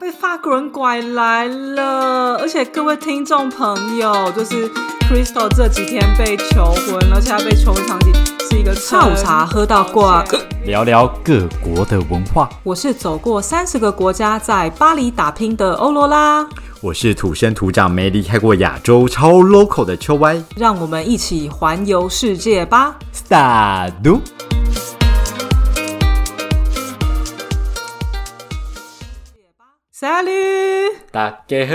被法国人拐来了，而且各位听众朋友，就是 Crystal 这几天被求婚，而且他被求婚场景是一个下午茶喝到挂。聊聊各国的文化。我是走过三十个国家，在巴黎打拼的欧罗拉，我是土生土长没离开过亚洲超 local 的秋歪。让我们一起环游世界吧！萨 Salut！大家好。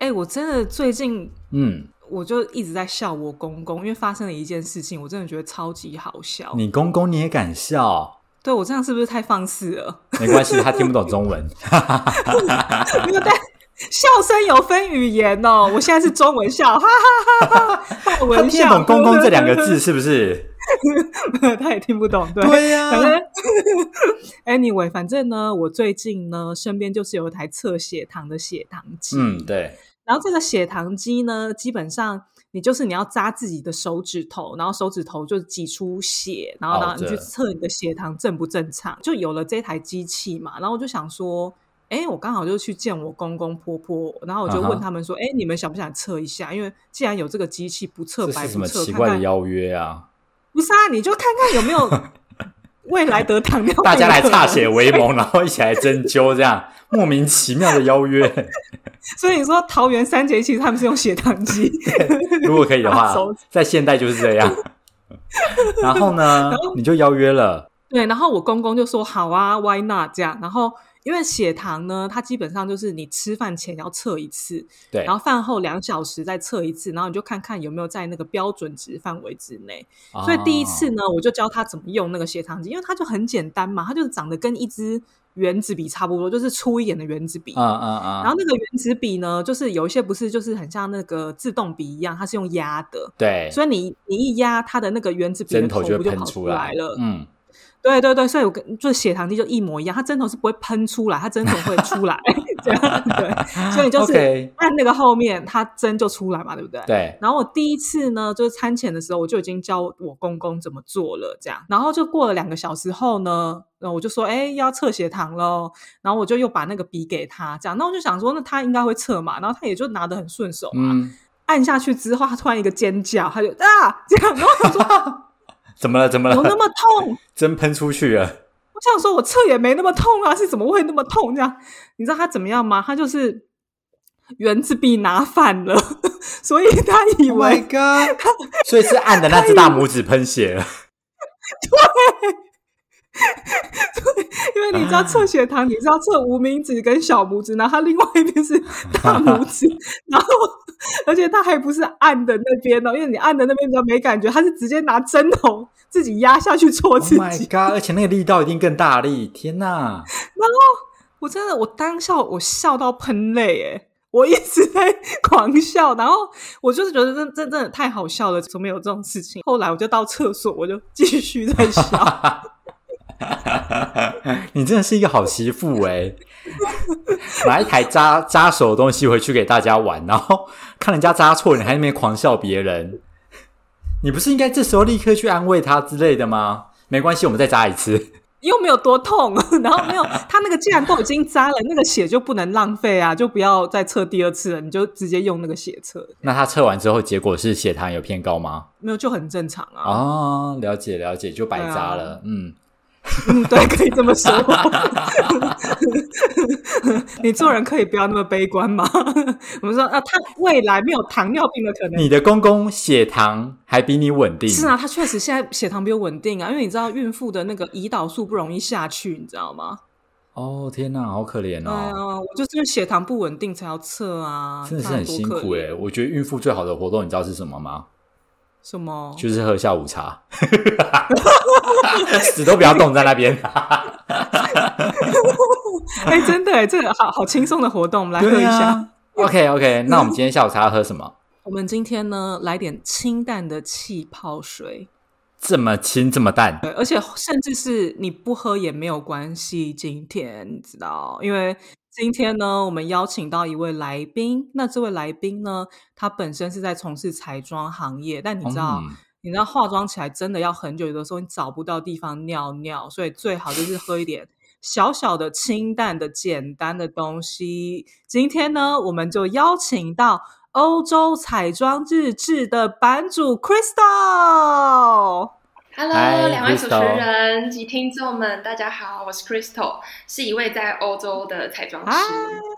哎、我真的最近嗯，我就一直在笑我公公，因为发生了一件事情，我真的觉得超级好笑。你公公你也敢笑？对我这样是不是太放肆了？没关系，他听不懂中文。没有，但笑声有分语言哦。我现在是中文笑，哈哈哈哈！法他听得懂“公公”这两个字 是不是？他也听不懂。对，对呀、反 正 anyway，反正呢，我最近呢，身边就是有一台测血糖的血糖机。嗯，对，然后这个血糖机呢，基本上你就是你要扎自己的手指头，然后手指头就挤出血，然后然后你去测你的血糖正不正常，就有了这台机器嘛。然后我就想说，哎，我刚好就去见我公公婆婆，然后我就问他们说，哎、你们想不想测一下？因为既然有这个机器，不测这是什么白不测，奇怪的邀约啊？不是啊，你就看看有没有 未来得糖尿病的大家来歃血为盟，然后一起来针灸，这样 莫名其妙的邀约。所以你说桃园三杰其实他们是用血糖机，如果可以的话 在现代就是这样。然后呢，你就邀约了。对，然后我公公就说好啊，Why not 这样？然后因为血糖呢，它基本上就是你吃饭前要测一次，对，然后饭后两小时再测一次，然后你就看看有没有在那个标准值范围之内。所以第一次哦呢，我就教他怎么用那个血糖机，因为它就很简单嘛，它就是长得跟一支圆子笔差不多，就是粗一点的圆子笔。嗯嗯嗯，然后那个圆子笔呢，就是有一些不是就是很像那个自动笔一样，它是用压的，对，所以你你一压它的那个圆子笔的针头就跑出来了。嗯，对对对，所以我跟就是血糖低就一模一样，它针头是不会喷出来，它针头会出来，这样对，所以就是按那个后面，它针就出来嘛，对不对？。对，然后我第一次呢，就是餐前的时候，我就已经教我公公怎么做了，这样。然后就过了两个小时后呢，然后我就说，哎，要测血糖喽。然后我就又把那个笔给他，这样。那我就想说，那他应该会测嘛，然后他也就拿得很顺手嘛。嗯，按下去之后，他突然一个尖叫，他就啊这样，然后我说 怎么了？怎么了？有那么痛？针喷出去了。我想说，我侧也没那么痛啊，是怎么会那么痛？这样，你知道他怎么样吗？他就是圆珠笔拿反了，所以他以 Oh my 为 god！所以是按的那只大拇指喷血了。因为你知道测血糖，你知道测无名指跟小拇指，然后他另外一边是大拇指，然后而且他还不是按的那边哦，因为你按的那边比较没感觉，他是直接拿针头自己压下去戳 Oh 自己。my god！而且那个力道一定更大力。天哪！我真的，我当笑，我笑到喷泪，诶我一直在狂笑，然后我就是觉得真真真的太好笑了，怎么有这种事情？后来我就到厕所，我就继续在笑。你真的是一个好媳妇哎、拿一台扎扎手的东西回去给大家玩，然后看人家扎错，你还在那边狂笑别人。你不是应该这时候立刻去安慰他之类的吗？没关系，我们再扎一次。又没有多痛，然后没有他那个既然都已经扎了，那个血就不能浪费啊，就不要再测第二次了，你就直接用那个血测，那他测完之后，结果是血糖有偏高吗？没有就很正常啊。哦，了解了解，就白扎了。嗯，嗯，对，可以这么说。你做人可以不要那么悲观嘛。我们说啊，他未来没有糖尿病的可能。你的公公血糖还比你稳定，是啊，他确实现在血糖比我稳定啊，因为你知道孕妇的那个胰岛素不容易下去，你知道吗？哦，天哪，好可怜哎呀，哦，我就是因为血糖不稳定才要测啊，真的是很辛苦哎。哎。我觉得孕妇最好的活动，你知道是什么吗？什么？就是喝下午茶，死都不要动在那边。哎，真的哎，这个好好轻松的活动，我们来喝一下。啊 OK OK，那我们今天下午茶要喝什么？我们今天呢，来点清淡的气泡水。这么清这么淡，对，而且甚至是你不喝也没有关系。今天你知道，因为今天呢，我们邀请到一位来宾。那这位来宾呢，他本身是在从事彩妆行业，但你知道，嗯你知道化妆起来真的要很久，有的时候你找不到地方尿尿，所以最好就是喝一点小小的、清淡的、简单的东西。今天呢，我们就邀请到欧洲彩妆日志的版主 Crystal。Hello，两位主持人及听众们，大家好，我是 Crystal，是一位在欧洲的彩妆师。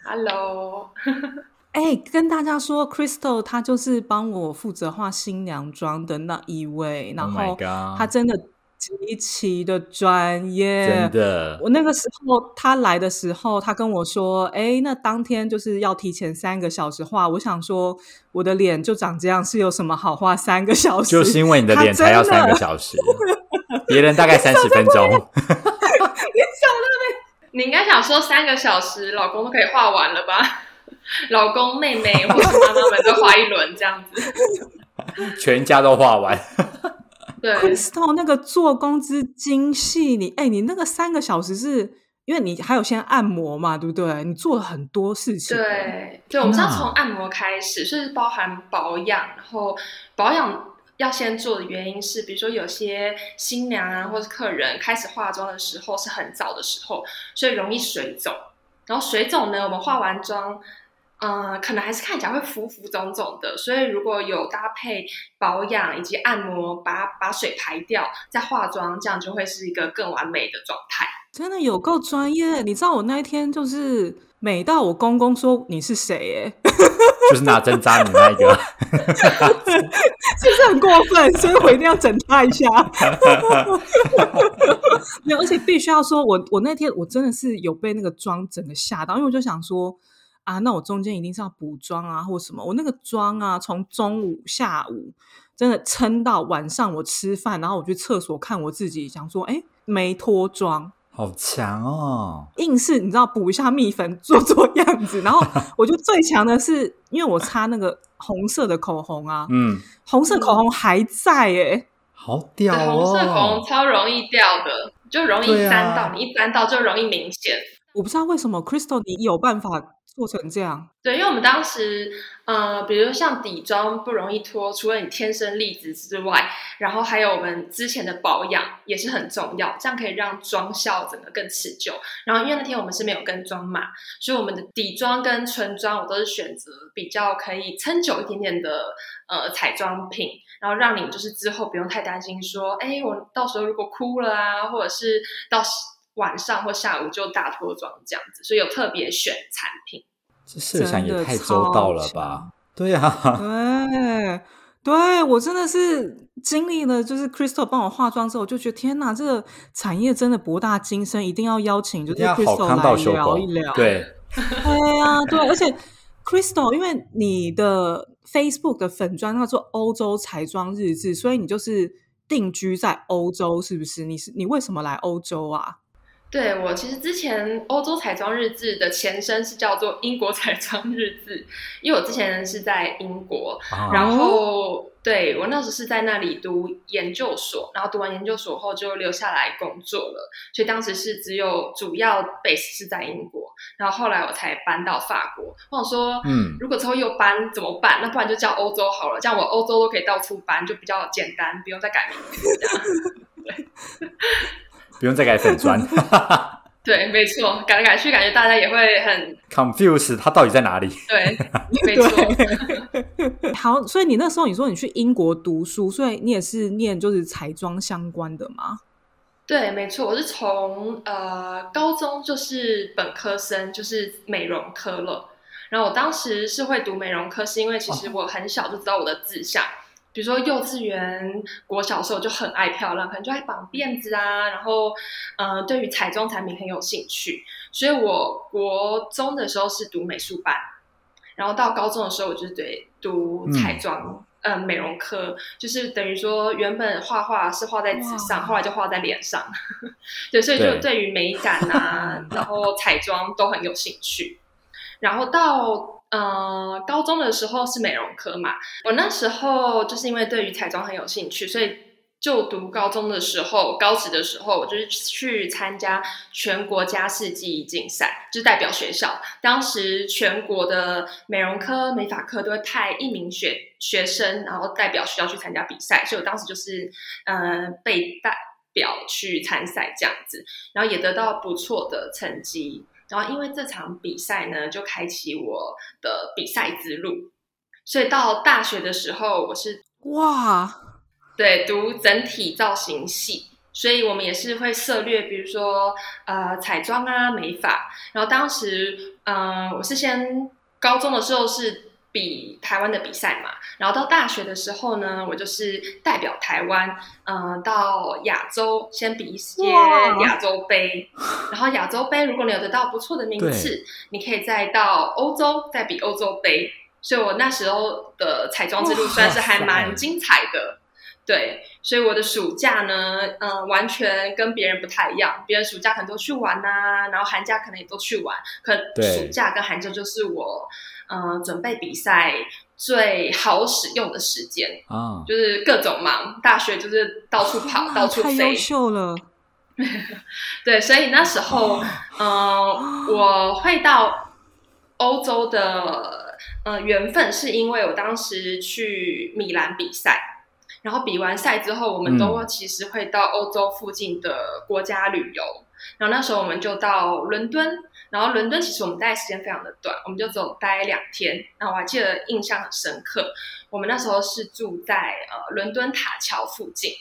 Hello。哎，跟大家说，Crystal 她就是帮我负责画新娘妆的那一位，然后她真的极其的专业，真的。我那个时候他来的时候，他跟我说：“哎，那当天就是要提前三个小时画。”我想说，我的脸就长这样，是有什么好画三个小时？就是因为你的脸才要三个小时，别人大概三十分钟。你想到没？你应该想说三个小时，老公都可以画完了吧？老公、妹妹或者妈妈们都画一轮这样子，全家都画完。对，Crystal 那个做工之精细，你哎，你那个三个小时是因为你还有先按摩嘛，对不对？你做了很多事情。对，对，我们是要从按摩开始，所以包含保养，然后保养要先做的原因是，比如说有些新娘啊，或是客人开始化妆的时候是很早的时候，所以容易水肿。然后水肿呢，我们化完妆。嗯，可能还是看起来会浮浮肿肿的，所以如果有搭配保养以及按摩，把把水排掉，再化妆，这样就会是一个更完美的状态。真的有够专业！你知道我那一天就是美到我公公说你是谁？哎，就是 拿针扎你那一个，是不是很过分？所以我一定要整他一下。没有，而且必须要说，我我那天我真的是有被那个妆整个吓到，因为我就想说。啊，那我中间一定是要补妆啊，或什么？我那个妆啊，从中午、下午真的撑到晚上，我吃饭，然后我去厕所看我自己，想说，哎，没脱妆，好强哦！硬是你知道补一下蜜粉，做做样子。然后我觉得最强的是，因为我擦那个红色的口红啊，嗯，红色口红还在，哎，好屌哦！红色口红超容易掉的，就容易沾到，你一沾到就容易明显。我不知道为什么，Crystal，你有办法。做成这样，对，因为我们当时，呃，比如说像底妆不容易脱，除了你天生丽质之外，然后还有我们之前的保养也是很重要，这样可以让妆效整个更持久。然后因为那天我们是没有跟妆嘛，所以我们的底妆跟唇妆我都是选择比较可以撑久一点点的呃彩妆品，然后让你就是之后不用太担心说，哎，我到时候如果哭了啊，或者是到。晚上或下午就大脱妆这样子，所以有特别选产品。这设想也太周到了吧？对呀，对，对我真的是经历了，就是 Crystal 帮我化妆之后，我就觉得天哪，这个产业真的博大精深，一定要邀请就是 Crystal 来聊一聊。对，对呀，对，而且 Crystal，因为你的 Facebook 的粉砖叫做欧洲彩妆日志，所以你就是定居在欧洲，是不是？你是你为什么来欧洲啊？对我其实之前欧洲彩妆日志的前身是叫做英国彩妆日志，因为我之前是在英国，然后对我那时是在那里读研究所，然后读完研究所后就留下来工作了，所以当时是只有主要 base 是在英国，然后后来我才搬到法国。我想说，嗯，如果之后又搬怎么办？那不然就叫欧洲好了，这样我欧洲都可以到处搬，就比较简单，不用再改名字。对。不用再改粉砖，对，没错，改来改去，感觉大家也会很 confuse，它到底在哪里？对，没错。好，所以你那时候你说你去英国读书，所以你也是念就是彩妆相关的吗？对，没错，我是从呃高中就是本科生，就是美容科了。然后我当时是会读美容科，是因为其实我很小就知道我的志向。比如说幼稚园、国小时候就很爱漂亮，可能就爱绑辫子啊，然后，呃，对于彩妆产品很有兴趣，所以我国中的时候是读美术班，然后到高中的时候我就对读彩妆，呃，美容科，就是等于说原本画画是画在纸上，后来就画在脸上，对，所以就对于美感啊，然后彩妆都很有兴趣，然后到。呃，高中的时候是美容科嘛，我那时候就是因为对于彩妆很有兴趣，所以就读高中的时候，高职的时候，我就是去参加全国家事技艺竞赛，就代表学校。当时全国的美容科、美发科都会派一名学学生，然后代表学校去参加比赛，所以我当时就是呃被带。表去参赛这样子，然后也得到不错的成绩。然后因为这场比赛呢，就开启我的比赛之路。所以到大学的时候，我是哇，对读整体造型系，所以我们也是会涉略，比如说呃彩妆啊、美发。然后当时嗯，我是先高中的时候是比台湾的比赛嘛，然后到大学的时候呢，我就是代表台湾，嗯，到亚洲先比一些亚洲杯。然后亚洲杯，如果你有得到不错的名次，你可以再到欧洲再比欧洲杯。所以我那时候的彩妆之路算是还蛮精彩的，对。所以我的暑假呢，嗯，完全跟别人不太一样。别人暑假可能都去玩呐，然后寒假可能也都去玩。可暑假跟寒假就是我，嗯，准备比赛最好使用的时间啊，就是各种忙。大学就是到处跑，到处飞。太优秀了。对，所以那时候，嗯，我会到欧洲的。呃，缘分是因为我当时去米兰比赛，然后比完赛之后，我们都其实会到欧洲附近的国家旅游。然后那时候我们就到伦敦，然后伦敦其实我们待时间非常的短，我们就只有待两天。然后我还记得印象很深刻，我们那时候是住在呃伦敦塔桥附近。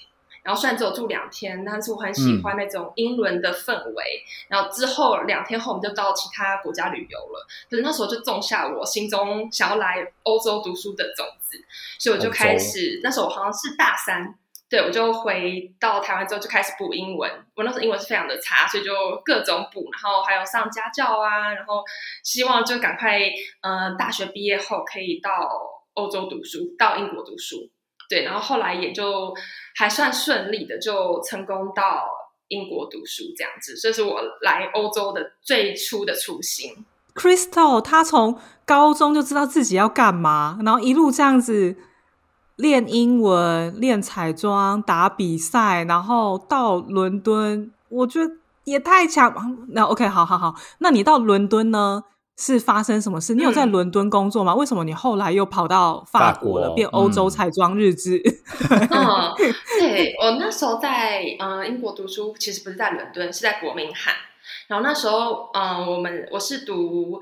然后虽然只有住两天，但是我很喜欢那种英伦的氛围。然后之后两天后，我们就到其他国家旅游了。可是那时候就种下我心中想要来欧洲读书的种子，所以我就开始。那时候我好像是大三，对我就回到台湾之后就开始补英文。我那时候英文是非常的差，所以就各种补，然后还有上家教啊，然后希望就赶快，嗯，大学毕业后可以到欧洲读书，到英国读书。对，然后后来也就还算顺利的，就成功到英国读书这样子。这是我来欧洲的最初的初心。Crystal，他从高中就知道自己要干嘛，然后一路这样子练英文、练彩妆、打比赛，然后到伦敦，我觉得也太强。那 OK，好好好，那你到伦敦呢？是发生什么事？你有在伦敦工作吗？为什么你后来又跑到法国了，变欧洲彩妆日志？嗯，对我那时候在嗯英国读书，其实不是在伦敦，是在伯明翰。然后那时候嗯，我们我是读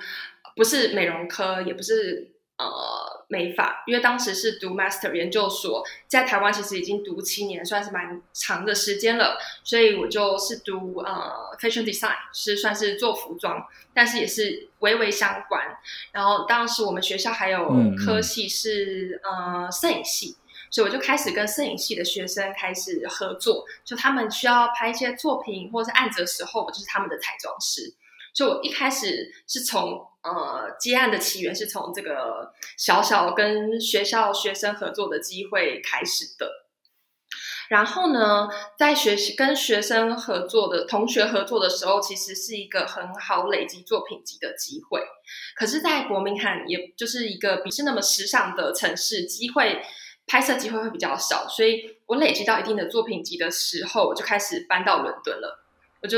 不是美容科，也不是。呃，美法，因为当时是读 master 研究所，在台湾其实已经读七年，算是蛮长的时间了，所以我就是读呃 fashion design，是算是做服装，但是也是微微相关。然后当时我们学校还有科系是呃摄影系，所以我就开始跟摄影系的学生开始合作，就他们需要拍一些作品或者是案子的时候，我就是他们的彩妆师。就我一开始是从呃接案的起源是从这个小小跟学校学生合作的机会开始的，然后呢，在学习跟学生合作的同学合作的时候，其实是一个很好累积作品集的机会。可是，在伯明翰，也就是一个不是那么时尚的城市，机会拍摄机会会比较少，所以我累积到一定的作品集的时候，我就开始搬到伦敦了。我就。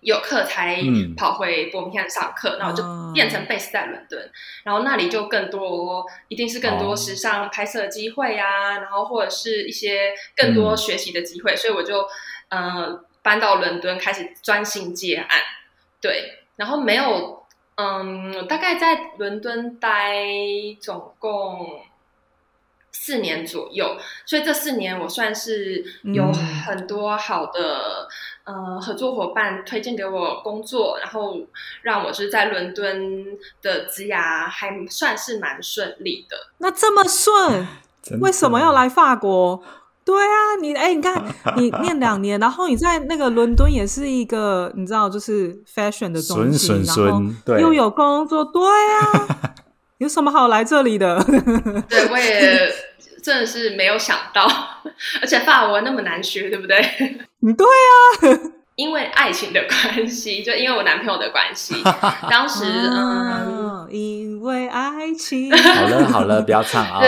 有课才跑回伯明翰上课，然后就变成 base 在伦敦，然后那里就更多，一定是更多时尚拍摄机会啊，然后或者是一些更多学习的机会，所以我就嗯搬到伦敦开始专心接案，对，然后没有嗯大概在伦敦待总共四年左右，所以这四年我算是有很多好的。呃，合作伙伴推荐给我工作，然后让我就是在伦敦的职涯还算是蛮顺利的。那这么顺，为什么要来法国？对啊，你哎，你看 你念两年，然后你在那个伦敦也是一个你知道就是 fashion 的中心，然后又有工作，对啊，有什么好来这里的？对，我也真的是没有想到，而且法文那么难学，对不对？嗯，对啊，因为爱情的关系，就因为我男朋友的关系，当时嗯，因为爱情，好了好了，不要唱啊，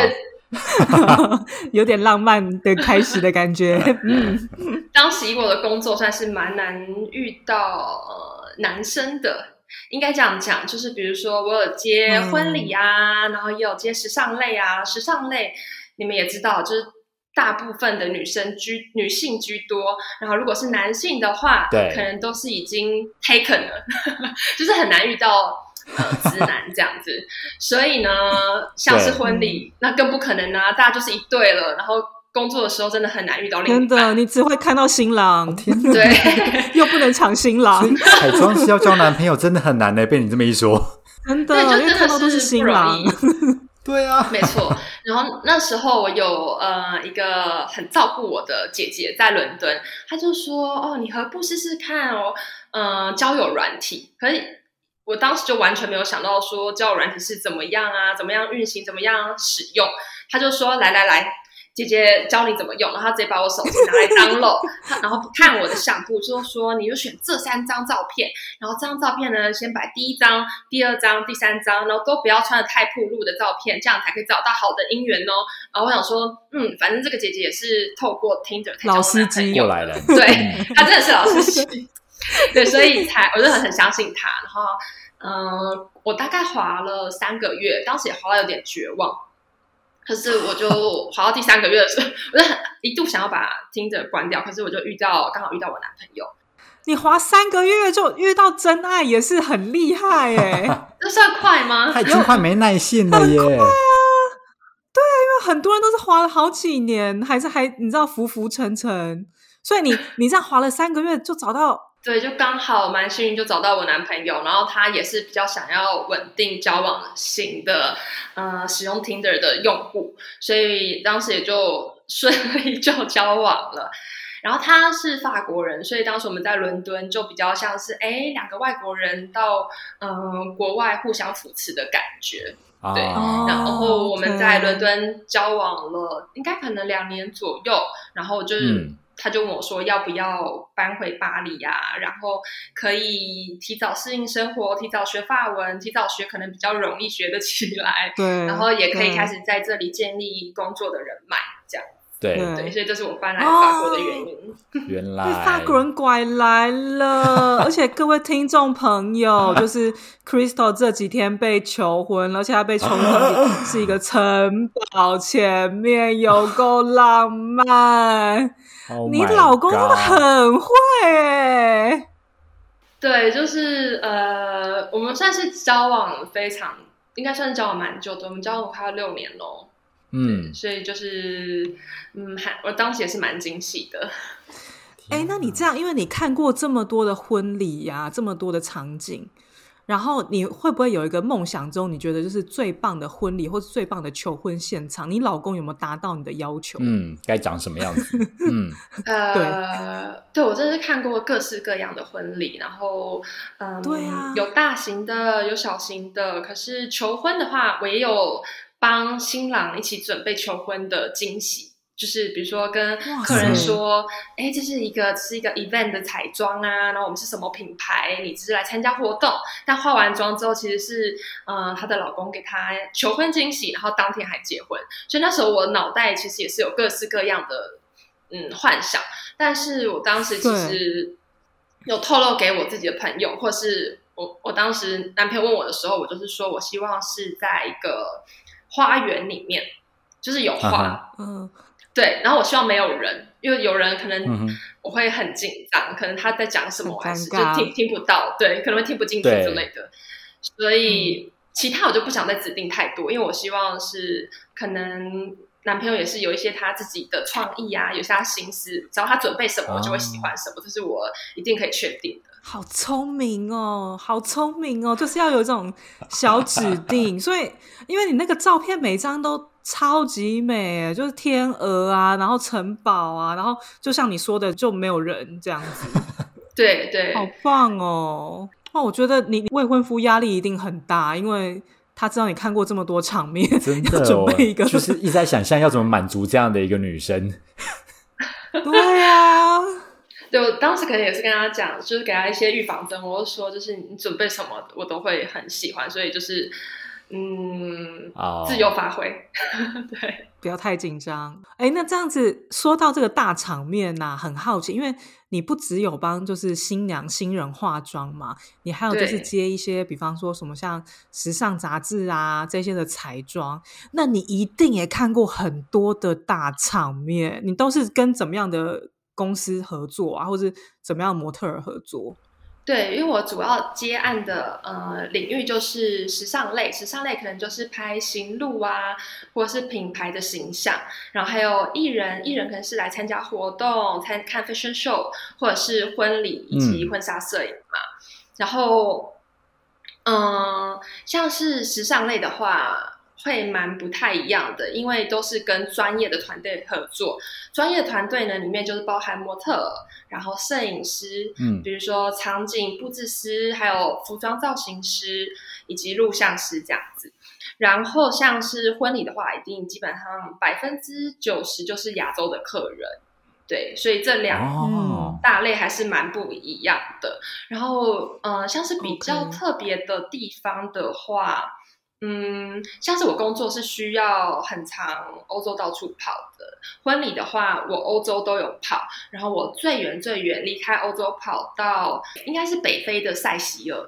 有点浪漫的开始的感觉。嗯，当时以我的工作算是蛮难遇到呃男生的，应该这样讲，就是比如说我有接婚礼啊，然后也有接时尚类啊，时尚类你们也知道，就是。大部分的女生居女性居多，然后如果是男性的话，对可能都是已经 taken 了，就是很难遇到呃直男这样子。所以呢，像是婚礼，那更不可能啊，大家就是一对了，然后工作的时候真的很难遇到另真的，你只会看到新郎，天哪！对，又不能抢新郎彩妆师要交男朋友真的很难呢，被你这么一说。真的，因为真看到都是的是新郎易。。对啊，没错，然后那时候我有呃一个很照顾我的姐姐在伦敦，她就说：“哦，你何不试试看哦，呃，交友软体。”可是我当时就完全没有想到说交友软体是怎么样啊，怎么样运行，怎么样使用。她就说：“来来来。”姐姐教你怎么用，然后她直接把我手机拿来 download，然后看我的相簿，就说你就选这三张照片，然后这张照片呢，先摆第一张、第二张、第三张，然后都不要穿的太暴露的照片，这样才可以找到好的姻缘哦。然后我想说，嗯，反正这个姐姐也是透过 Tinder 老司机男朋友过来了。对，她真的是老司机，对，所以才我就很很相信她。然后，嗯、我大概滑了三个月，当时也滑到有点绝望。可是我就滑到第三个月的时候，我就很一度想要把 Tinder 关掉，可是我就遇到刚好遇到我男朋友，你滑三个月就遇到真爱，也是很厉害哎。这算快吗？他已经快没耐性了耶！因为很多人都是滑了好几年，还是还你知道浮浮沉沉，所以你你这样滑了三个月就找到，对，就刚好蛮幸运，就找到我男朋友，然后他也是比较想要稳定交往型的，呃，使用 Tinder 的用户，所以当时也就顺利就交往了。然后他是法国人，所以当时我们在伦敦就比较像是哎两个外国人到嗯、呃国外互相扶持的感觉。对啊，然后我们在伦敦交往了，应该可能两年左右。然后就是，嗯他就问我说要不要搬回巴黎啊？然后可以提早适应生活，提早学法文，提早学可能比较容易学得起来。对，然后也可以对开始在这里建立工作的人脉，这样对，对对，所以这是我搬来法国的原因。原来被法国人拐来了，而且各位听众朋友，就是 Crystal 这几天被求婚，而且他被求婚 是一个城堡前面，有够浪漫。Oh 你老公真的很会哎，对，就是呃，我们算是交往非常，应该算是交往蛮久的，我们交往快要六年喽。嗯，所以就是，嗯，还我当时也是蛮惊喜的。哎，那你这样，因为你看过这么多的婚礼呀、这么多的场景，然后你会不会有一个梦想中，你觉得就是最棒的婚礼或是最棒的求婚现场？你老公有没有达到你的要求？嗯，该长什么样子？嗯，呃，对我真的是看过各式各样的婚礼，然后，嗯，对啊有大型的，有小型的。可是求婚的话，我也有帮新郎一起准备求婚的惊喜。就是比如说跟客人说，哎，这是一个是一个 event 的彩妆啊，然后我们是什么品牌，你只是来参加活动，但化完妆之后其实是，呃，她的老公给她求婚惊喜，然后当天还结婚，所以那时候我脑袋其实也是有各式各样的嗯幻想，但是我当时其实有透露给我自己的朋友，或是我我当时男朋友问我的时候，我就是说我希望是在一个花园里面，就是有花。啊嗯，对，然后我希望没有人，因为有人可能我会很紧张，可能他在讲什么，我还是就听听不到，对，可能会听不进去之类的。所以其他我就不想再指定太多，因为我希望是可能男朋友也是有一些他自己的创意啊，有些他心思，只要他准备什么，我就会喜欢什么，这是我一定可以确定的。好聪明哦，好聪明哦，就是要有这种小指定。所以，因为你那个照片每张都超级美，就是天鹅啊，然后城堡啊，然后就像你说的，就没有人这样子，对对，好棒哦。那我觉得你未婚夫压力一定很大，因为他知道你看过这么多场面，要真的哦准备一个，就是一直在想象要怎么满足这样的一个女生。对啊，对我当时可能也是跟他讲，就是给他一些预防针，我就说，就是你准备什么我都会很喜欢，所以就是嗯，哦，自由发挥。对，不要太紧张。哎，那这样子说到这个大场面呐、很好奇，因为你不只有帮就是新娘新人化妆嘛，你还有就是接一些，比方说什么像时尚杂志啊这些的彩妆，那你一定也看过很多的大场面，你都是跟怎么样的公司合作啊，或是怎么样模特儿合作？对，因为我主要接案的呃领域就是时尚类，时尚类可能就是拍行路啊，或者是品牌的形象，然后还有艺人，艺人可能是来参加活动、参看 fashion show，或者是婚礼以及嗯婚纱摄影嘛。然后，嗯、像是时尚类的话。会蛮不太一样的，因为都是跟专业的团队合作。专业团队呢，里面就是包含模特儿，然后摄影师，嗯比如说场景布置师，还有服装造型师以及录像师这样子。然后像是婚礼的话，一定基本上百分之九十就是亚洲的客人，对，所以这两哦，大类还是蛮不一样的。然后，呃，像是比较特别的地方的话嗯，像是我工作是需要很长欧洲到处跑的。婚礼的话，我欧洲都有跑，然后我最远最远离开欧洲跑到应该是北非的塞西尔，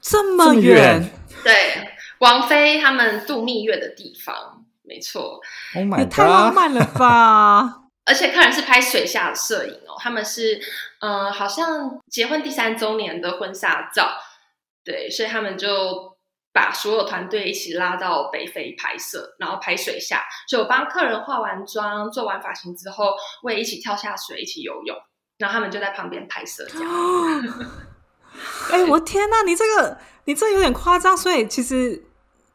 这这么么远远，对，王菲他们度蜜月的地方，没错。，Oh 也 my 太浪 god！漫了吧！而且客人是拍水下的摄影哦，他们是嗯、呃好像结婚第三周年的婚纱照，对，所以他们就把所有团队一起拉到北非拍摄，然后拍水下，所以我帮客人化完妆、做完发型之后，我也一起跳下水，一起游泳，然后他们就在旁边拍摄这样。哎、我天呐，你这个你这有点夸张。所以其实，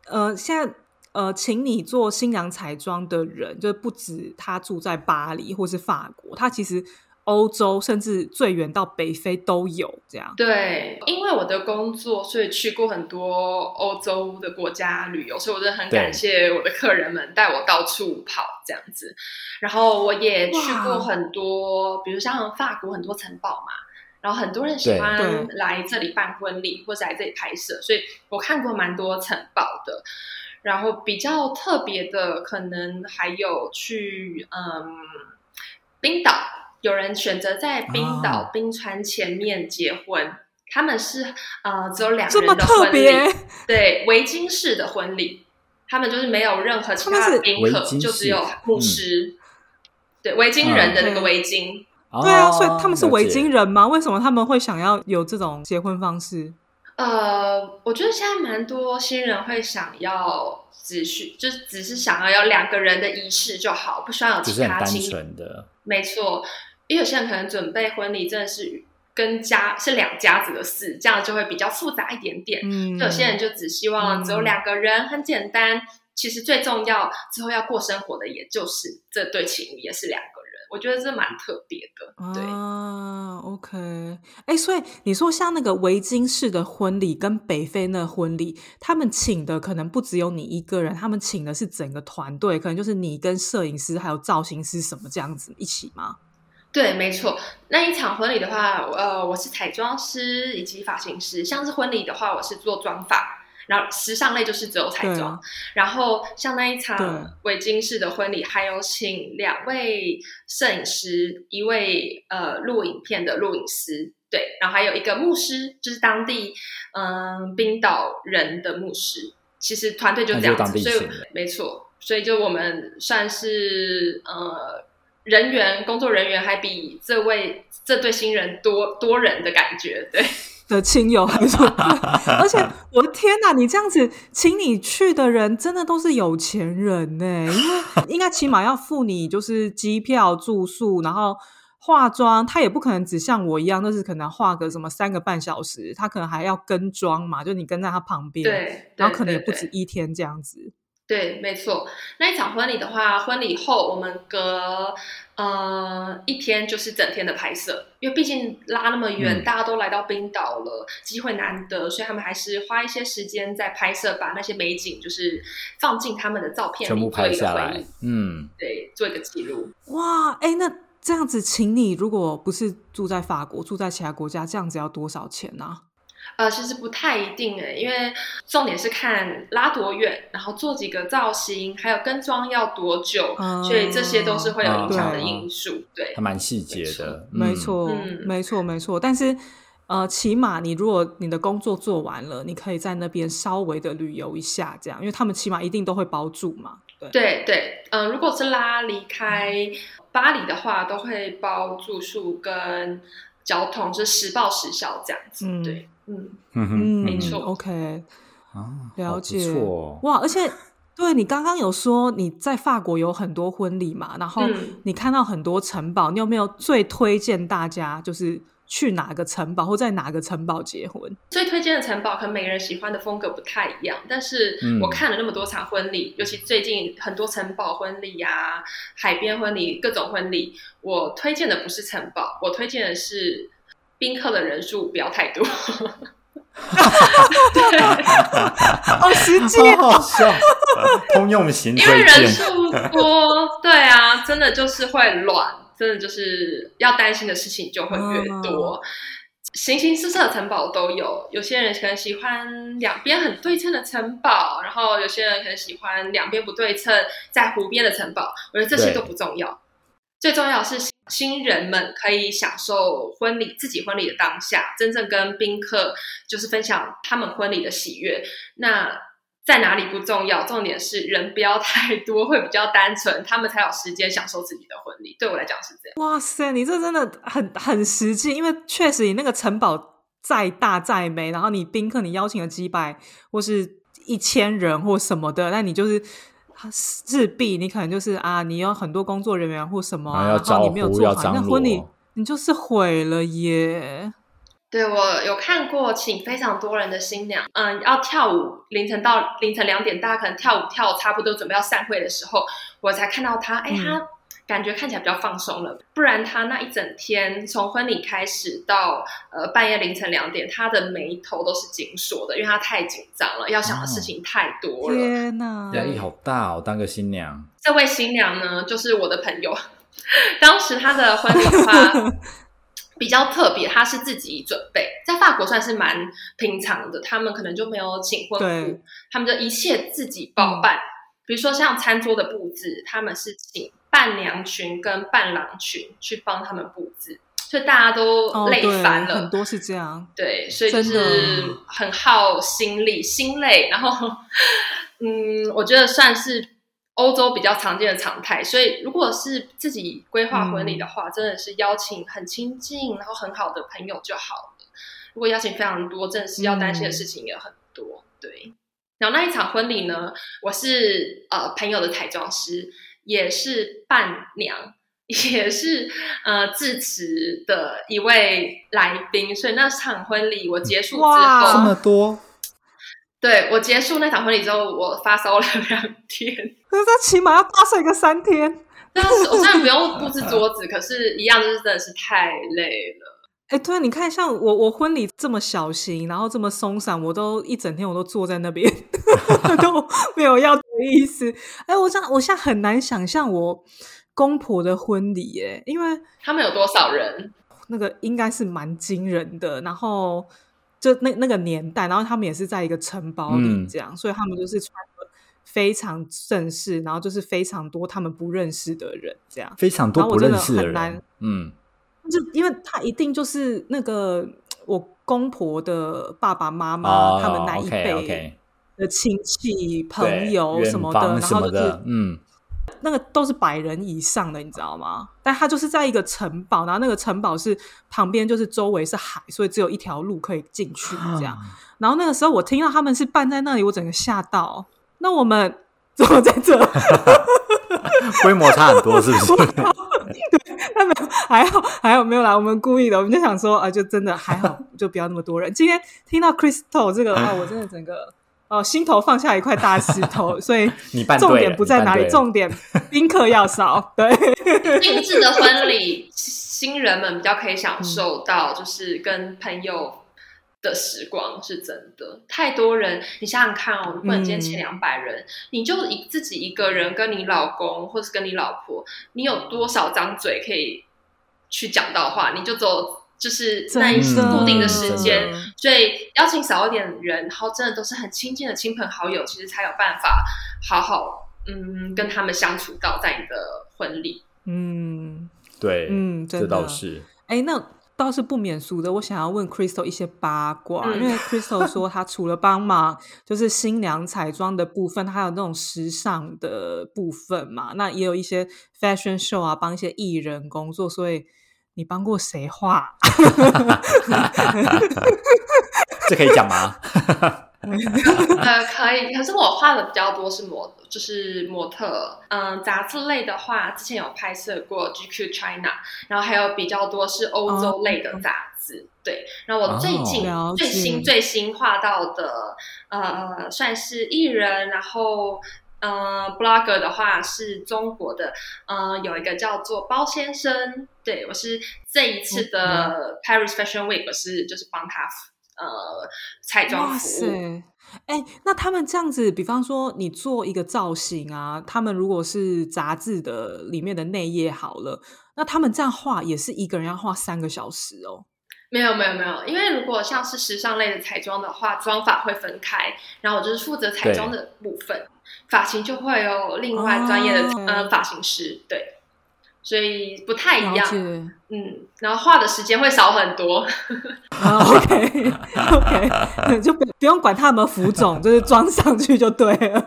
呃，现在呃，请你做新娘彩妆的人，就不止他住在巴黎或是法国，他其实欧洲甚至最远到北非都有这样。对，因为我的工作，所以去过很多欧洲的国家旅游，所以我真的很感谢我的客人们带我到处跑这样子。然后我也去过很多，比如像法国很多城堡嘛，然后很多人喜对欢对来这里办婚礼或者来这里拍摄，所以我看过蛮多城堡的。然后比较特别的，可能还有去嗯冰岛，有人选择在冰岛、哦冰川前面结婚，他们是呃只有两这么人的婚特别。礼，对围巾式的婚礼，他们就是没有任何其他的宾客，就只有牧师，对围巾人的那个嗯围巾。对啊，哦所以他们是维京人吗？为什么他们会想要有这种结婚方式？呃，我觉得现在蛮多新人会想要只需就是只是想要有两个人的仪式就好，不需要有只是很单其他亲纯的，没错，因为有些人可能准备婚礼真的是跟家是两家子的事，这样就会比较复杂一点点。嗯，有些人就只希望只有两个人，很简单。其实最重要之后要过生活的，也就是这对情侣也是两个人。我觉得这蛮特别的，对。啊，OK，哎，所以你说像那个维京式的婚礼跟北非那婚礼，他们请的可能不只有你一个人，他们请的是整个团队，可能就是你跟摄影师还有造型师什么这样子一起吗？对，没错。那一场婚礼的话，呃，我是彩妆师以及发型师。像是婚礼的话，我是做妆发，然后时尚类就是只有彩对妆。然后像那一对场围巾式的婚礼，还有请两位摄影师，一位呃录影片的录影师，对，然后还有一个牧师，就是当地嗯、冰岛人的牧师。其实团队就这样子，所以没错，所以就我们算是呃人员工作人员还比这位这对新人多多人的感觉，对。的亲友还是说，而且我的天哪，你这样子请你去的人真的都是有钱人呢，因为应该起码要付你就是机票、住宿，然后化妆，他也不可能只像我一样，就是可能化个什么三个半小时，他可能还要跟妆嘛，就你跟在他旁边，对，然后可能也不止一天这样子。对，没错。那一场婚礼的话，婚礼后我们隔呃一天就是整天的拍摄，因为毕竟拉那么远，嗯。大家都来到冰岛了，机会难得，所以他们还是花一些时间在拍摄，把那些美景就是放进他们的照片里，全部拍下来，嗯，对，做一个记录。哇，哎，那这样子请你如果不是住在法国，住在其他国家，这样子要多少钱呢、呃，其实不太一定诶，因为重点是看拉多远，然后做几个造型，还有跟妆要多久，嗯所以这些都是会有影响的因素。对还，蛮细节的，没错，嗯没错，没错。但是，呃，起码你如果你的工作做完了，你可以在那边稍微的旅游一下，这样，因为他们起码一定都会包住嘛。对，对对，嗯、如果是拉离开巴黎的话，都会包住宿跟交通，就是实报实销这样子。嗯对，嗯，嗯没错。OK，啊，了解。哇，而且对你刚刚有说你在法国有很多婚礼嘛，然后嗯。你看到很多城堡，你有没有最推荐大家就是去哪个城堡或在哪个城堡结婚？最推荐的城堡，可能每个人喜欢的风格不太一样，但是嗯。我看了那么多场婚礼，尤其最近很多城堡婚礼啊、海边婚礼、各种婚礼，我推荐的不是城堡，我推荐的是宾客的人数不要太多。好，实际好好笑，通用型因为，人数多，对啊，真的就是会乱，真的就是要担心的事情就会越多。形形色色的城堡都有，有些人可能喜欢两边很对称的城堡，然后有些人可能喜欢两边不对称，在湖边的城堡。我觉得这些都不重要，最重要的是新人们可以享受婚礼自己婚礼的当下，真正跟宾客就是分享他们婚礼的喜悦。那在哪里不重要，重点是人不要太多，会比较单纯，他们才有时间享受自己的婚礼。对我来讲是这样。哇塞，你这真的很很实际，因为确实你那个城堡再大再美，然后你宾客你邀请了几百或是一千人或什么的，那你就是势必你可能就是啊，你有很多工作人员或什么、啊，然后你没有做好，那婚礼你就是毁了耶。对我有看过，请非常多人的新娘，嗯，要跳舞，凌晨到凌晨两点，大家可能跳舞跳差不多，准备要散会的时候，我才看到她，哎，嗯她感觉看起来比较放松了，不然他那一整天从婚礼开始到呃半夜凌晨两点，他的眉头都是紧锁的，因为他太紧张了，要想的事情太多了。天哪！压力好大哦，当个新娘，这位新娘呢，就是我的朋友。当时她的婚礼的话比较特别，她是自己准备，在法国算是蛮平常的，他们可能就没有请婚对服，他们就一切自己包办。比如说像餐桌的布置，他们是请伴娘群跟伴郎群去帮他们布置，所以大家都哦，累对，翻了。很多是这样。对，所以就是很耗心力、心累，然后，嗯，我觉得算是欧洲比较常见的常态。所以，如果是自己规划婚礼的话，真的是邀请很亲近，然后很好的朋友就好了。如果邀请非常多，真的是要担心的事情也很多。对，然后那一场婚礼呢，我是呃朋友的彩妆师，也是伴娘。也是呃致辞的一位来宾，所以那场婚礼我结束之哇后，这么多，对我结束那场婚礼之后，我发烧了两天。可是这起码要大睡个三天。但是我虽然不用布置 桌子，可是一样就是真的是太累了。哎，对，你看，像我我婚礼这么小型，然后这么松散，我都一整天我都坐在那边，都 没有要的意思。哎，我这样我现在很难想象我公婆的婚礼，耶，因为他们有多少人？那个应该是蛮惊人的。然后就那那个年代，然后他们也是在一个城堡里嗯这样，所以他们就是穿的非常正式，然后就是非常多他们不认识的人这样。非常多不然后我真的认识的很难人，嗯，就因为他一定就是那个我公婆的爸爸妈妈、哦，他们那一辈的亲戚、对朋友远什么的，然后就是嗯，那个都是百人以上的，你知道吗？但他就是在一个城堡，然后那个城堡是旁边就是周围是海，所以只有一条路可以进去这样。然后那个时候我听到他们是办在那里，我整个吓到。那我们 怎么在这？规模差很多，是不是？他们还好还好没有来，我们故意的，我们就想说啊，就真的还好，就不要那么多人。今天听到 Crystal 这个啊，我真的整个哦心头放下一块大石头，所以 重点不在哪里，重点宾客要少，对。定制的婚礼，新人们比较可以享受到，就是跟朋友的时光是真的。太多人，你想想看哦，如果你今天前两百人，你就一自己一个人跟你老公或是跟你老婆，你有多少张嘴可以去讲到话？你就走就是那一固定的时间，所以邀请少一点人，然后真的都是很亲近的亲朋好友，其实才有办法好好嗯跟他们相处到在你的婚礼。嗯对，嗯，这倒是。哎，那倒是不免俗的，我想要问 Crystal 一些八卦，嗯因为 Crystal 说她除了帮忙就是新娘彩妆的部分，还有那种时尚的部分嘛，那也有一些 fashion show 啊，帮一些艺人工作，所以你帮过谁画？这可以讲吗？呃，可以，可是我画的比较多是模，就是模特。嗯，杂志类的话，之前有拍摄过 GQ China，然后还有比较多是欧洲类的杂志。对，然后我最近、最新最新画到的，呃，算是艺人，然后。呃，blogger 的话是中国的，呃，有一个叫做包先生，对我是这一次的 Paris Fashion Week，我是就是帮他呃彩妆哇服务。塞！哎，那他们这样子，比方说你做一个造型啊，他们如果是杂志的里面的内页好了，那他们这样画也是一个人要画三个小时哦。没有没有没有，因为如果像是时尚类的彩妆的话，妆法会分开，然后我就是负责彩妆的部分，发型就会有另外专业的、哦呃发型师，对，所以不太一样，嗯，然后画的时间会少很多，啊，OK OK，就不不用管他有没有浮肿，就是装上去就对了。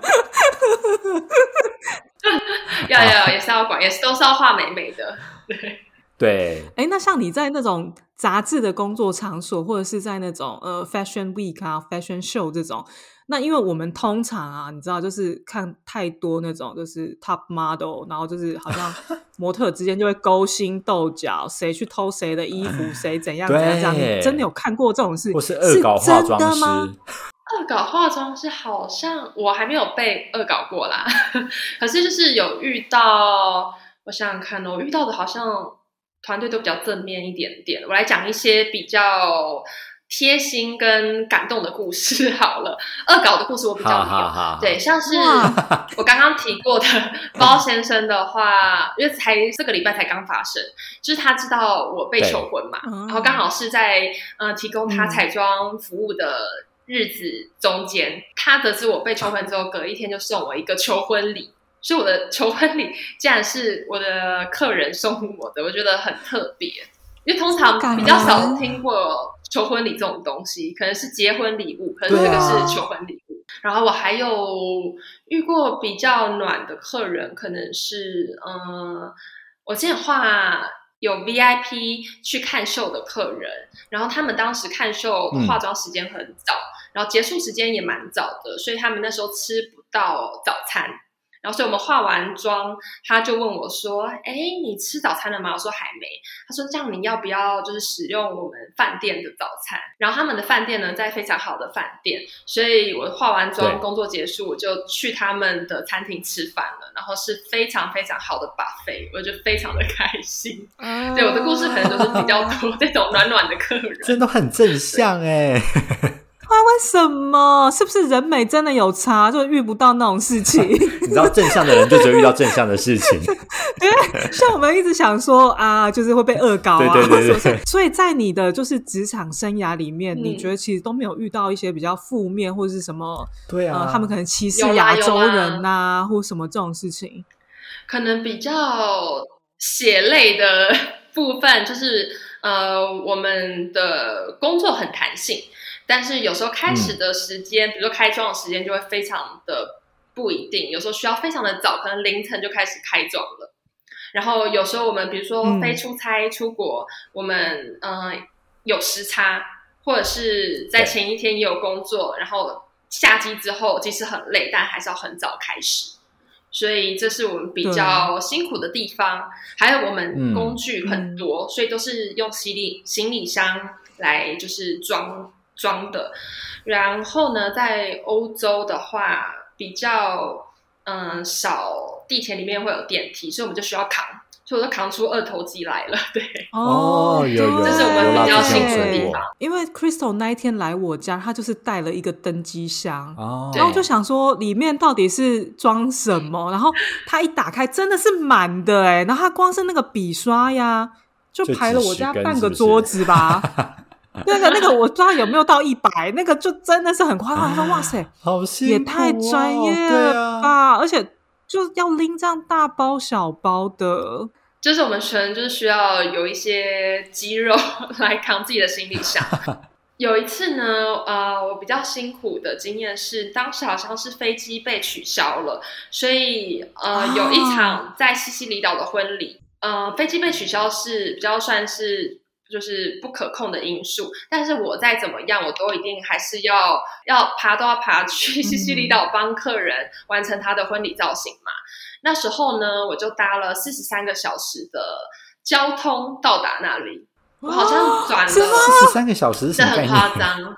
要要也是要管，也是都是要画美美的，对。对，哎，那像你在那种杂志的工作场所，或者是在那种呃 Fashion Week 啊、Fashion Show 这种，那因为我们通常啊，你知道，就是看太多那种就是 Top Model，然后就是好像 模特之间就会勾心斗角，谁去偷谁的衣服，谁怎样怎样怎样，你真的有看过这种事？或是恶搞化真的妆吗师？，恶搞化妆师好像我还没有被恶搞过啦，可是就是有遇到，我想想看哦，我遇到的好像团队都比较正面一点点。我来讲一些比较贴心跟感动的故事好了，恶搞的故事我比较好没有。好好，对，像是 我刚刚提过的包先生的话，因为才这个礼拜才刚发生，就是他知道我被求婚嘛，嗯然后刚好是在呃提供他嗯彩妆服务的日子中间，他得知我被求婚之后，隔一天就送我一个求婚礼。所以我的求婚礼竟然是我的客人送我的，我觉得很特别，因为通常比较少听过求婚礼这种东西，可能是结婚礼物，可是这个是求婚礼物。然后我还有遇过比较暖的客人，可能是嗯、呃我之前画有 VIP 去看秀的客人，然后他们当时看秀嗯化妆时间很早，然后结束时间也蛮早的，所以他们那时候吃不到早餐。然后，所以我们化完妆，他就问我说：“哎，你吃早餐了吗？”我说还没。他说：“这样你要不要就是使用我们饭店的早餐？”然后他们的饭店呢，在非常好的饭店，所以我化完妆，工作结束，我就去他们的餐厅吃饭了。然后是非常非常好的 buffet，我就非常的开心。啊对我的故事可能都是比较多这种 暖暖的客人。真的很正向哎。哇，为什么？是不是人美真的有差，就遇不到那种事情？你知道正向的人就只会遇到正向的事情，对像我们一直想说啊，就是会被恶搞啊，对对对对是是所以在你的就是职场生涯里面，嗯你觉得其实都没有遇到一些比较负面或者是什么？对啊，呃，他们可能歧视亚洲人呐、或什么这种事情。可能比较血泪的部分，就是呃，我们的工作很弹性，但是有时候开始的时间，比如说开妆的时间就会非常的不一定，有时候需要非常的早，可能凌晨就开始开妆了。然后有时候我们比如说嗯飞出差出国，我们呃有时差，或者是在前一天也有工作，然后下机之后即使很累，但还是要很早开始。所以这是我们比较辛苦的地方，还有我们嗯工具很多，所以都是用行李行李箱来就是装装的。然后呢，在欧洲的话，比较嗯少地铁里面会有电梯，所以我们就需要扛，所以我就扛出二头肌来了。对，哦有有这是我们比较幸福的地方。因为 Crystal 那一天来我家，他就是带了一个登机箱。哦，然后我就想说，里面到底是装什么？然后他一打开，真的是满的哎！然后他光是那个笔刷呀，就就排了我家半个桌子吧。那个那个我不知道有没有到一百，那个就真的是很夸张。我说哇塞，好辛苦、哦，也太专业了吧！而且就要拎这样大包小包的，就是我们全就是需要有一些肌肉 来扛自己的行李箱。有一次呢，呃，我比较辛苦的经验是，当时好像是飞机被取消了，所以呃，啊有一场在西西里岛的婚礼，呃，飞机被取消是比较算是就是不可控的因素，但是我再怎么样，我都一定还是要要爬都要爬去西西里岛帮客人完成他的婚礼造型嘛。那时候呢，我就搭了四十三个小时的交通到达那里，我好像转了四十三个小时这很？夸张，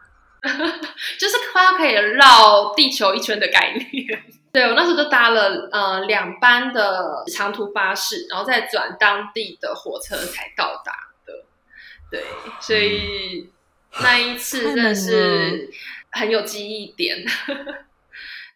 就是快要可以绕地球一圈的概念。对我那时候就搭了呃两班的长途巴士，然后再转当地的火车才到达的。对，所以那一次真的是很有记忆点。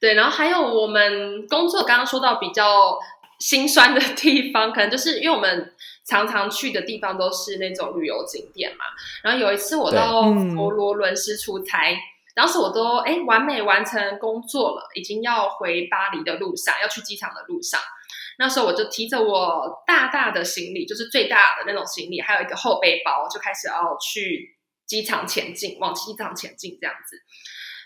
对，然后还有我们工作刚刚说到比较心酸的地方，可能就是因为我们常常去的地方都是那种旅游景点嘛。然后有一次我到佛罗伦斯出差，当时我都哎完美完成工作了，已经要回巴黎的路上，要去机场的路上。那时候我就提着我大大的行李，就是最大的那种行李，还有一个后背包，就开始要去机场前进，往机场前进这样子。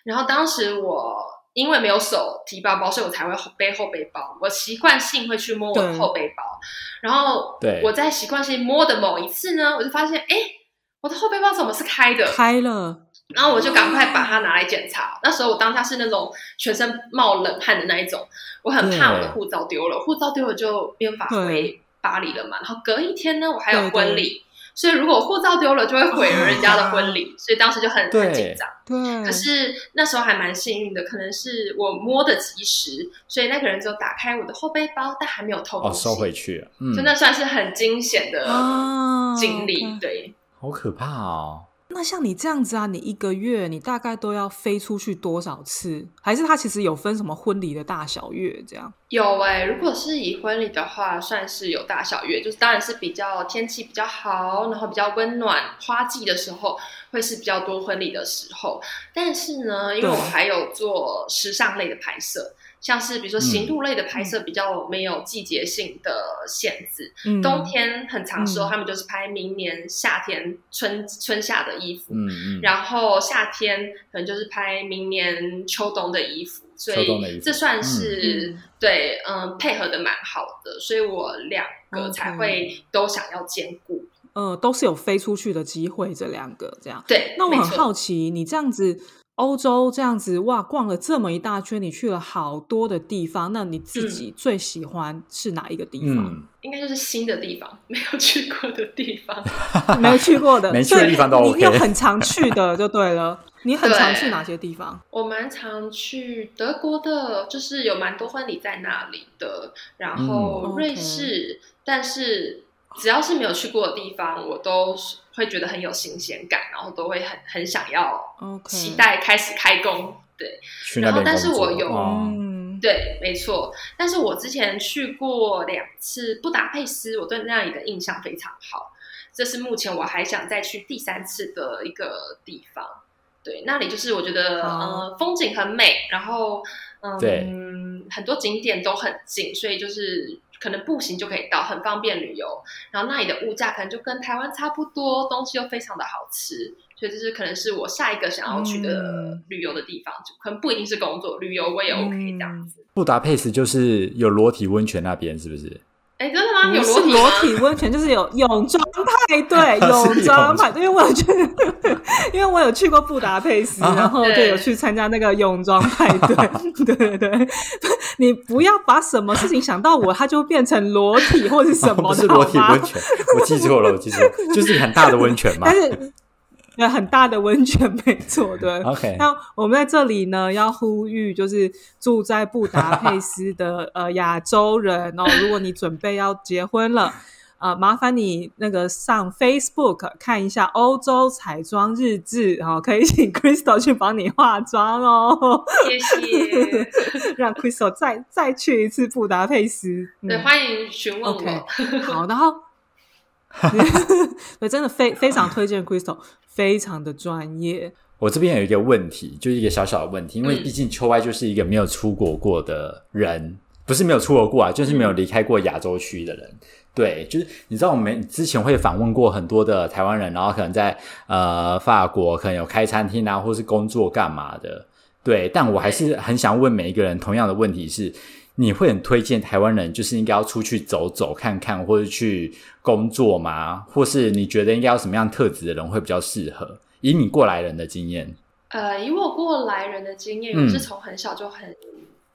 然后当时我因为没有手提包包，所以我才会背后背包。我习惯性会去摸我的后背包，然后对我在习惯性摸的某一次呢，我就发现，哎，我的后背包怎么是开的？开了，然后我就赶快把它拿来检查。那时候我当下是那种全身冒冷汗的那一种，我很怕我的护照丢了，护照丢了就没法对回巴黎了嘛。然后隔一天呢，我还有对对婚礼，所以如果护照丢了，就会毁了人家的婚礼，所以当时就很很紧张。对，可是那时候还蛮幸运的，可能是我摸的及时，所以那个人就打开我的后背包，但还没有偷哦，东西，收回去了，嗯就，那算是很惊险的啊经历。对，好可怕哦。那像你这样子啊，你一个月你大概都要飞出去多少次？还是它其实有分什么婚礼的大小月这样？有哎、如果是以婚礼的话，算是有大小月，就是当然是比较天气比较好，然后比较温暖，花季的时候会是比较多婚礼的时候。但是呢，因为我还有做时尚类的拍摄，像是比如说行路类的拍摄，比较没有季节性的限制。嗯，冬天很长时候，嗯。他们就是拍明年夏天春春夏的衣服，嗯嗯，然后夏天可能就是拍明年秋冬的衣服，所以这算是、嗯。对嗯配合的蛮好的，所以我两个才会都想要兼顾。呃，都是有飞出去的机会，这两个这样。对，那我很好奇，你这样子欧洲这样子哇，逛了这么一大圈，你去了好多的地方，那你自己最喜欢是哪一个地方？嗯，应该就是新的地方，没有去过的地方。没有去过的，没去的地方都你 OK 你有很常去的就对了。你很常去哪些地方？我蛮常去德国的，就是有蛮多婚礼在那里的，然后嗯瑞士，但是只要是没有去过的地方，我都是会觉得很有新鲜感，然后都会很很想要期待开始开工。对去那然后但是我有对，没错。但是我之前去过两次布达佩斯，我对那里的印象非常好。这是目前我还想再去第三次的一个地方。对，那里就是我觉得好呃风景很美，然后对嗯很多景点都很近，所以就是可能步行就可以到，很方便旅游。然后那里的物价可能就跟台湾差不多，东西又非常的好吃，所以这是可能是我下一个想要去的嗯旅游的地方，就可能不一定是工作，旅游我也 OK 这样子。布达佩斯就是有裸体温泉那边，是不是？哎、真的吗？有是裸体吗裸体温泉，就是有泳装派对，泳装派对。因为我有去，因为我有去过布达佩斯，啊然后就有去参加那个泳装派 对。对对对，你不要把什么事情想到我，它就变成裸体或是什么是裸体温泉，我记错了，我记错了，就是很大的温泉嘛但。是有很大的温泉，没错，对。OK，那我们在这里呢，要呼吁就是住在布达佩斯的 呃亚洲人哦，如果你准备要结婚了，呃，麻烦你那个上 Facebook 看一下欧洲彩妆日志，然后可以请 Crystal 去帮你化妆哦，谢谢。让 Crystal 再再去一次布达佩斯。对，嗯欢迎询问我。OK 好，然后对，真的非非常推荐 Crystal，非常的专业。我这边有一个问题，就是一个小小的问题，因为嗯毕竟秋歪就是一个没有出国过的人，不是没有出国过啊，就是没有离开过亚洲区的人。对，就是你知道，我们之前会访问过很多的台湾人，然后可能在呃法国可能有开餐厅啊，或是工作干嘛的。对，但我还是很想问每一个人同样的问题是：你会很推荐台湾人就是应该要出去走走看看，或者去工作吗？或是你觉得应该要什么样特质的人会比较适合？以你过来人的经验，呃，以我过来人的经验，嗯我是从很小就很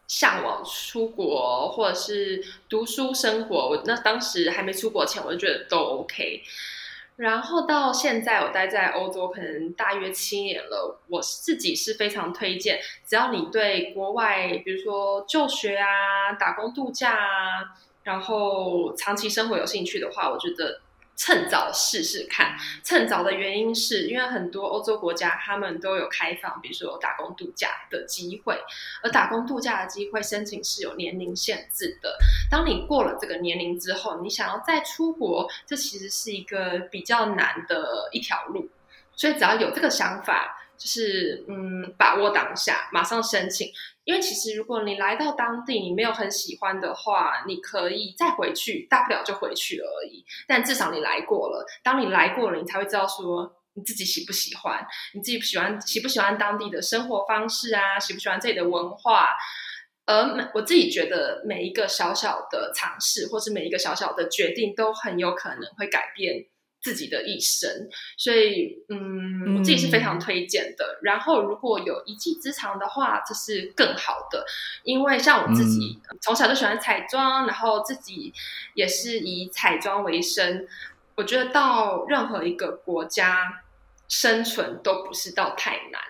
向往出国或者是读书生活。我那当时还没出国前，我就觉得都 OK。然后到现在，我待在欧洲可能大约七年了。我自己是非常推荐，只要你对国外，比如说就学啊、打工度假啊，然后长期生活有兴趣的话，我觉得趁早试试看。趁早的原因是因为很多欧洲国家他们都有开放，比如说打工度假的机会，而打工度假的机会申请是有年龄限制的。当你过了这个年龄之后，你想要再出国，这其实是一个比较难的一条路。所以只要有这个想法，就是嗯，把握当下，马上申请。因为其实如果你来到当地，你没有很喜欢的话，你可以再回去，大不了就回去而已。但至少你来过了，当你来过了，你才会知道说你自己喜不喜欢，你自己不喜欢喜不喜欢当地的生活方式啊，喜不喜欢这里的文化。而每我自己觉得每一个小小的尝试，或是每一个小小的决定，都很有可能会改变自己的一生。所以，嗯，我自己是非常推荐的。然后，如果有一技之长的话，这是更好的。因为像我自己、从小就喜欢彩妆，然后自己也是以彩妆为生。我觉得到任何一个国家生存都不是到太难。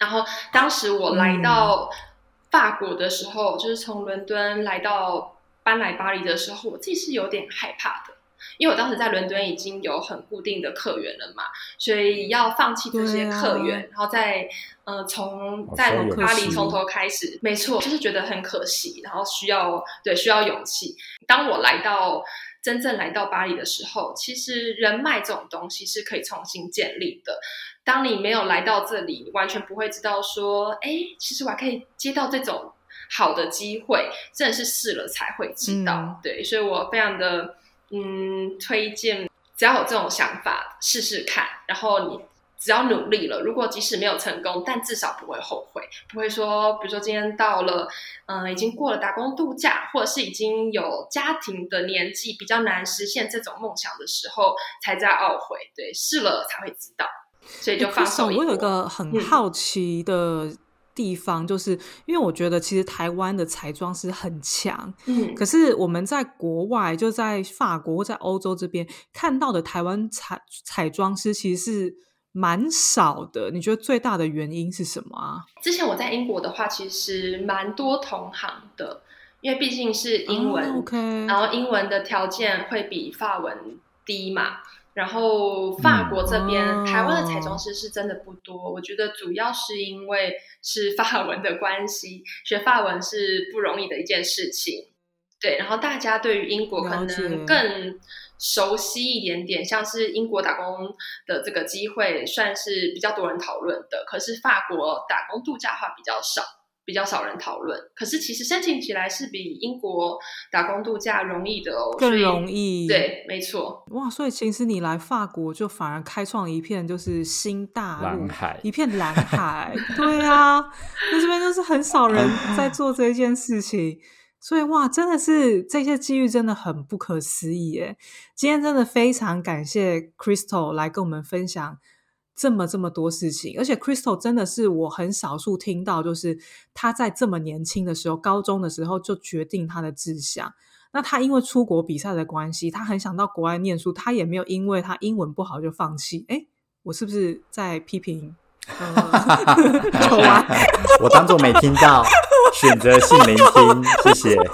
然后当时我来到法国的时候，就是从伦敦来到搬来巴黎的时候，我自己是有点害怕的。因为我当时在伦敦已经有很固定的客源了嘛，所以要放弃这些客源，啊然后再呃从好在巴黎从头开始，没错，就是觉得很可惜，然后需要对需要勇气。当我来到真正来到巴黎的时候，其实人脉这种东西是可以重新建立的。当你没有来到这里，你完全不会知道说，哎，其实我还可以接到这种好的机会，真的是试了才会知道。嗯对，所以我非常的嗯推荐，只要有这种想法，试试看，然后你。只要努力了，如果即使没有成功，但至少不会后悔，不会说，比如说今天到了，嗯、已经过了打工度假，或者是已经有家庭的年纪，比较难实现这种梦想的时候，才在懊悔。对，试了才会知道，所以就放手我有一个很嗯好奇的地方，就是因为我觉得其实台湾的彩妆师很强，嗯，可是我们在国外，就在法国或在欧洲这边看到的台湾彩彩妆师其实是蛮少的。你觉得最大的原因是什么啊？之前我在英国的话，其实蛮多同行的，因为毕竟是英文、哦 OK，然后英文的条件会比法文低嘛。然后法国这边，嗯台湾的彩妆师是真的不多。我觉得主要是因为是法文的关系，学法文是不容易的一件事情。对，然后大家对于英国可能更熟悉一点点，像是英国打工的这个机会算是比较多人讨论的，可是法国打工度假话比较少。比较少人讨论，可是其实申请起来是比英国打工度假容易的哦，更容易。易。对，没错，哇，所以其实你来法国就反而开创一片就是新大陆蓝，海一片蓝海。对啊，那这边就是很少人在做这件事情，所以哇，真的是这些机遇真的很不可思议耶！今天真的非常感谢 Crystal 来跟我们分享。这么这么多事情，而且 Crystal 真的是我很少数听到，就是他在这么年轻的时候，高中的时候就决定他的志向。那他因为出国比赛的关系，他很想到国外念书，他也没有因为他英文不好就放弃。哎，我是不是在批评？我当做没听到，选择性聆听，谢谢。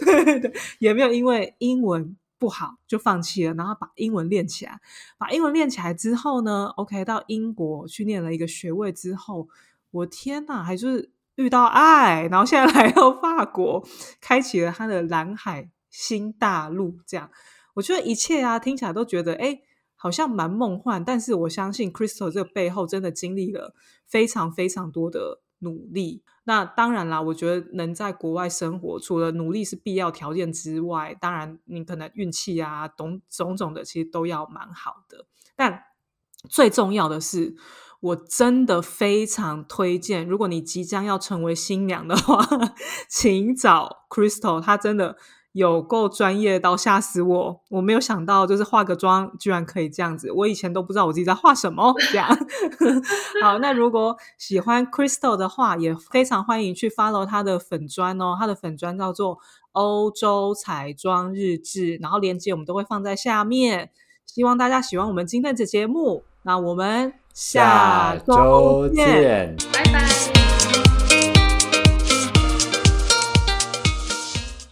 对对，也没有因为英文不好就放弃了，然后把英文练起来。把英文练起来之后呢，OK，到英国去念了一个学位之后，我天哪，还就是遇到爱，然后现在来到法国，开启了他的蓝海新大陆。这样，我觉得一切啊，听起来都觉得哎，好像蛮梦幻。但是我相信 Crystal 这个背后真的经历了非常非常多的努力。那当然啦，我觉得能在国外生活，除了努力是必要条件之外，当然你可能运气啊，种种种的，其实都要蛮好的。但最重要的是，我真的非常推荐，如果你即将要成为新娘的话，请找 Crystal，她真的。有够专业到吓死我！我没有想到，就是化个妆居然可以这样子。我以前都不知道我自己在画什么。这样 好，那如果喜欢 Crystal 的话，也非常欢迎去 follow 他的粉砖哦。他的粉砖叫做欧洲彩妆日志，然后链接我们都会放在下面。希望大家喜欢我们今天的节目。那我们下周见。